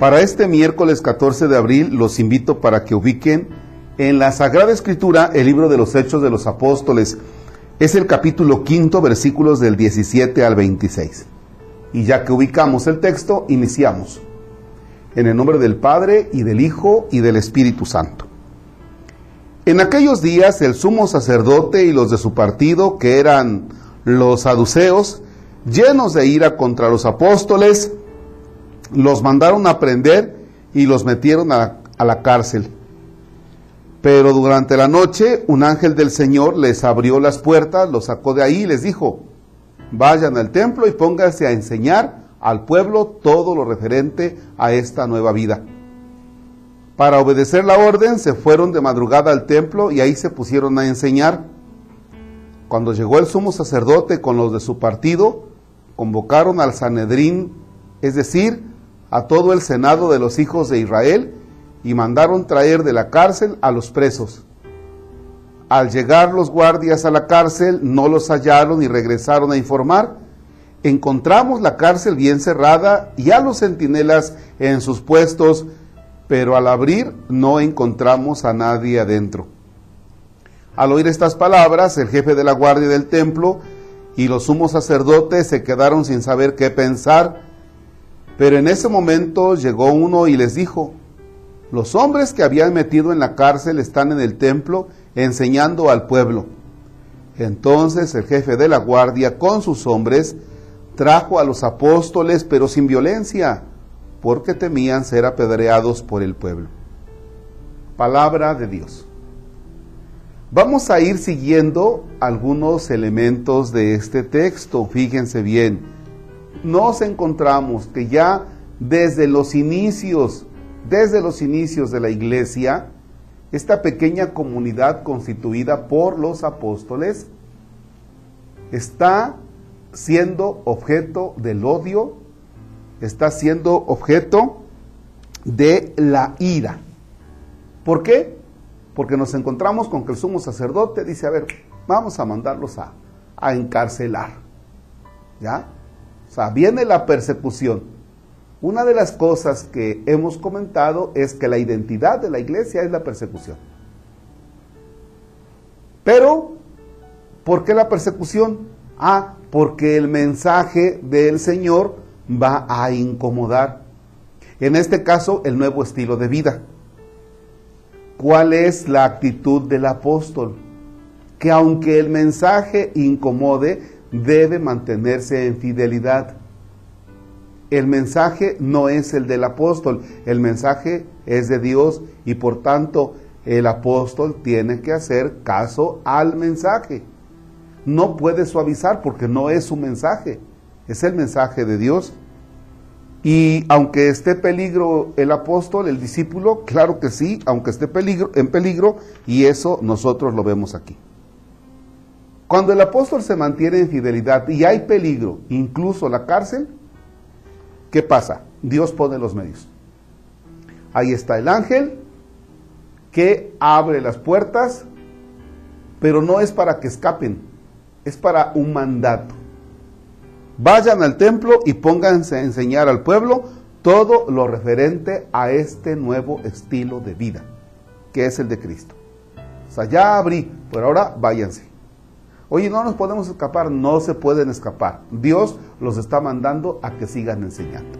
Para este miércoles 14 de abril los invito para que ubiquen en la Sagrada Escritura el libro de los Hechos de los Apóstoles. Es el capítulo quinto, versículos del 17 al 26. Y ya que ubicamos el texto, iniciamos. En el nombre del Padre y del Hijo y del Espíritu Santo. En aquellos días el sumo sacerdote y los de su partido, que eran los saduceos, llenos de ira contra los apóstoles, los mandaron a prender y los metieron a, la cárcel. Pero durante la noche un ángel del Señor les abrió las puertas, los sacó de ahí y les dijo, vayan al templo y pónganse a enseñar al pueblo todo lo referente a esta nueva vida. Para obedecer la orden se fueron de madrugada al templo y ahí se pusieron a enseñar. Cuando llegó el sumo sacerdote con los de su partido, convocaron al Sanedrín, es decir, a todo el senado de los hijos de Israel, y mandaron traer de la cárcel a los presos. Al llegar los guardias a la cárcel, no los hallaron y regresaron a informar. Encontramos la cárcel bien cerrada y a los centinelas en sus puestos, pero al abrir no encontramos a nadie adentro. Al oír estas palabras, el jefe de la guardia del templo y los sumos sacerdotes se quedaron sin saber qué pensar, pero en ese momento llegó uno y les dijo, los hombres que habían metido en la cárcel están en el templo enseñando al pueblo. Entonces el jefe de la guardia con sus hombres trajo a los apóstoles, pero sin violencia, porque temían ser apedreados por el pueblo. Palabra de Dios. Vamos a ir siguiendo algunos elementos de este texto. Fíjense bien, nos encontramos que ya desde los inicios, desde los inicios de la iglesia, esta pequeña comunidad constituida por los apóstoles está siendo objeto del odio, está siendo objeto de la ira. ¿Por qué? Porque nos encontramos con que el sumo sacerdote dice, a ver, vamos a mandarlos a, a encarcelar. ¿Ya? O sea, viene la persecución. Una de las cosas que hemos comentado es que la identidad de la iglesia es la persecución. Pero, ¿por qué la persecución? Ah, porque el mensaje del Señor va a incomodar. En este caso, el nuevo estilo de vida. ¿Cuál es la actitud del apóstol? Que aunque el mensaje incomode, debe mantenerse en fidelidad. El mensaje no es el del apóstol, el mensaje es de Dios y por tanto el apóstol tiene que hacer caso al mensaje. No puede suavizar porque no es su mensaje, es el mensaje de Dios. Y aunque esté peligro el apóstol, el discípulo, claro que sí, aunque esté peligro, en peligro, y eso nosotros lo vemos aquí. Cuando el apóstol se mantiene en fidelidad y hay peligro, incluso la cárcel, ¿qué pasa? Dios pone los medios. Ahí está el ángel que abre las puertas, pero no es para que escapen, es para un mandato. Vayan al templo y pónganse a enseñar al pueblo todo lo referente a este nuevo estilo de vida, que es el de Cristo. O sea, ya abrí, pero ahora váyanse. Oye, no nos podemos escapar, no se pueden escapar. Dios los está mandando a que sigan enseñando.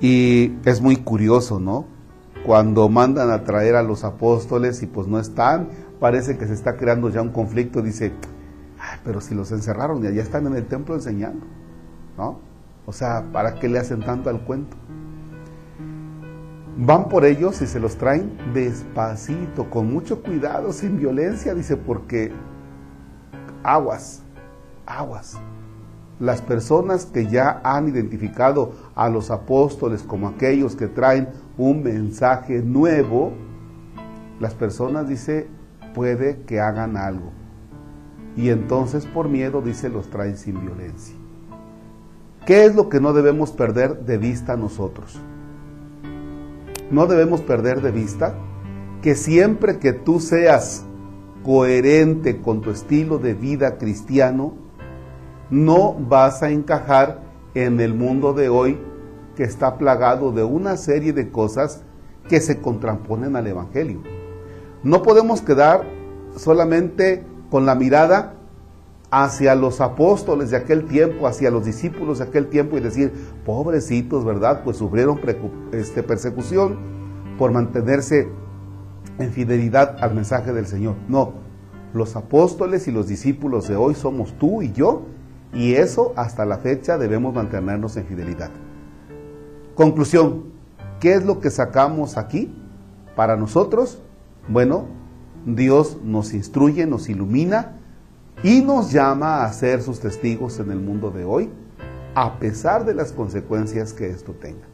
Y es muy curioso, ¿no? Cuando mandan a traer a los apóstoles y pues no están, parece que se está creando ya un conflicto, dice, pero si los encerraron y allá están en el templo enseñando, ¿no? O sea, ¿para qué le hacen tanto al cuento? Van por ellos y se los traen despacito, con mucho cuidado, sin violencia, dice, porque aguas, aguas. Las personas que ya han identificado a los apóstoles como aquellos que traen un mensaje nuevo, las personas, dice, puede que hagan algo y entonces por miedo, dice, los traen sin violencia. ¿Qué es lo que no debemos perder de vista nosotros? No debemos perder de vista que siempre que tú seas coherente con tu estilo de vida cristiano, no vas a encajar en el mundo de hoy que está plagado de una serie de cosas que se contraponen al Evangelio. No podemos quedar solamente con la mirada hacia los apóstoles de aquel tiempo, hacia los discípulos de aquel tiempo y decir, pobrecitos, ¿verdad? Pues sufrieron este, persecución por mantenerse en fidelidad al mensaje del Señor. No, los apóstoles y los discípulos de hoy somos tú y yo, y eso hasta la fecha debemos mantenernos en fidelidad. Conclusión, ¿qué es lo que sacamos aquí para nosotros? Bueno, Dios nos instruye, nos ilumina y nos llama a ser sus testigos en el mundo de hoy, a pesar de las consecuencias que esto tenga.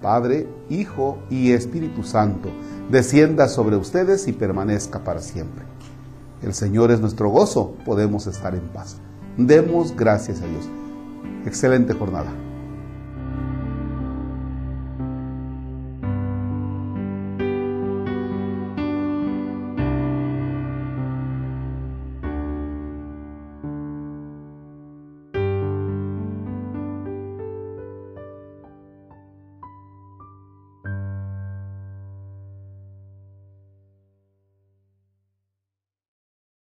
Padre, Hijo y Espíritu Santo, descienda sobre ustedes y permanezca para siempre. El Señor es nuestro gozo, podemos estar en paz. Demos gracias a Dios. Excelente jornada.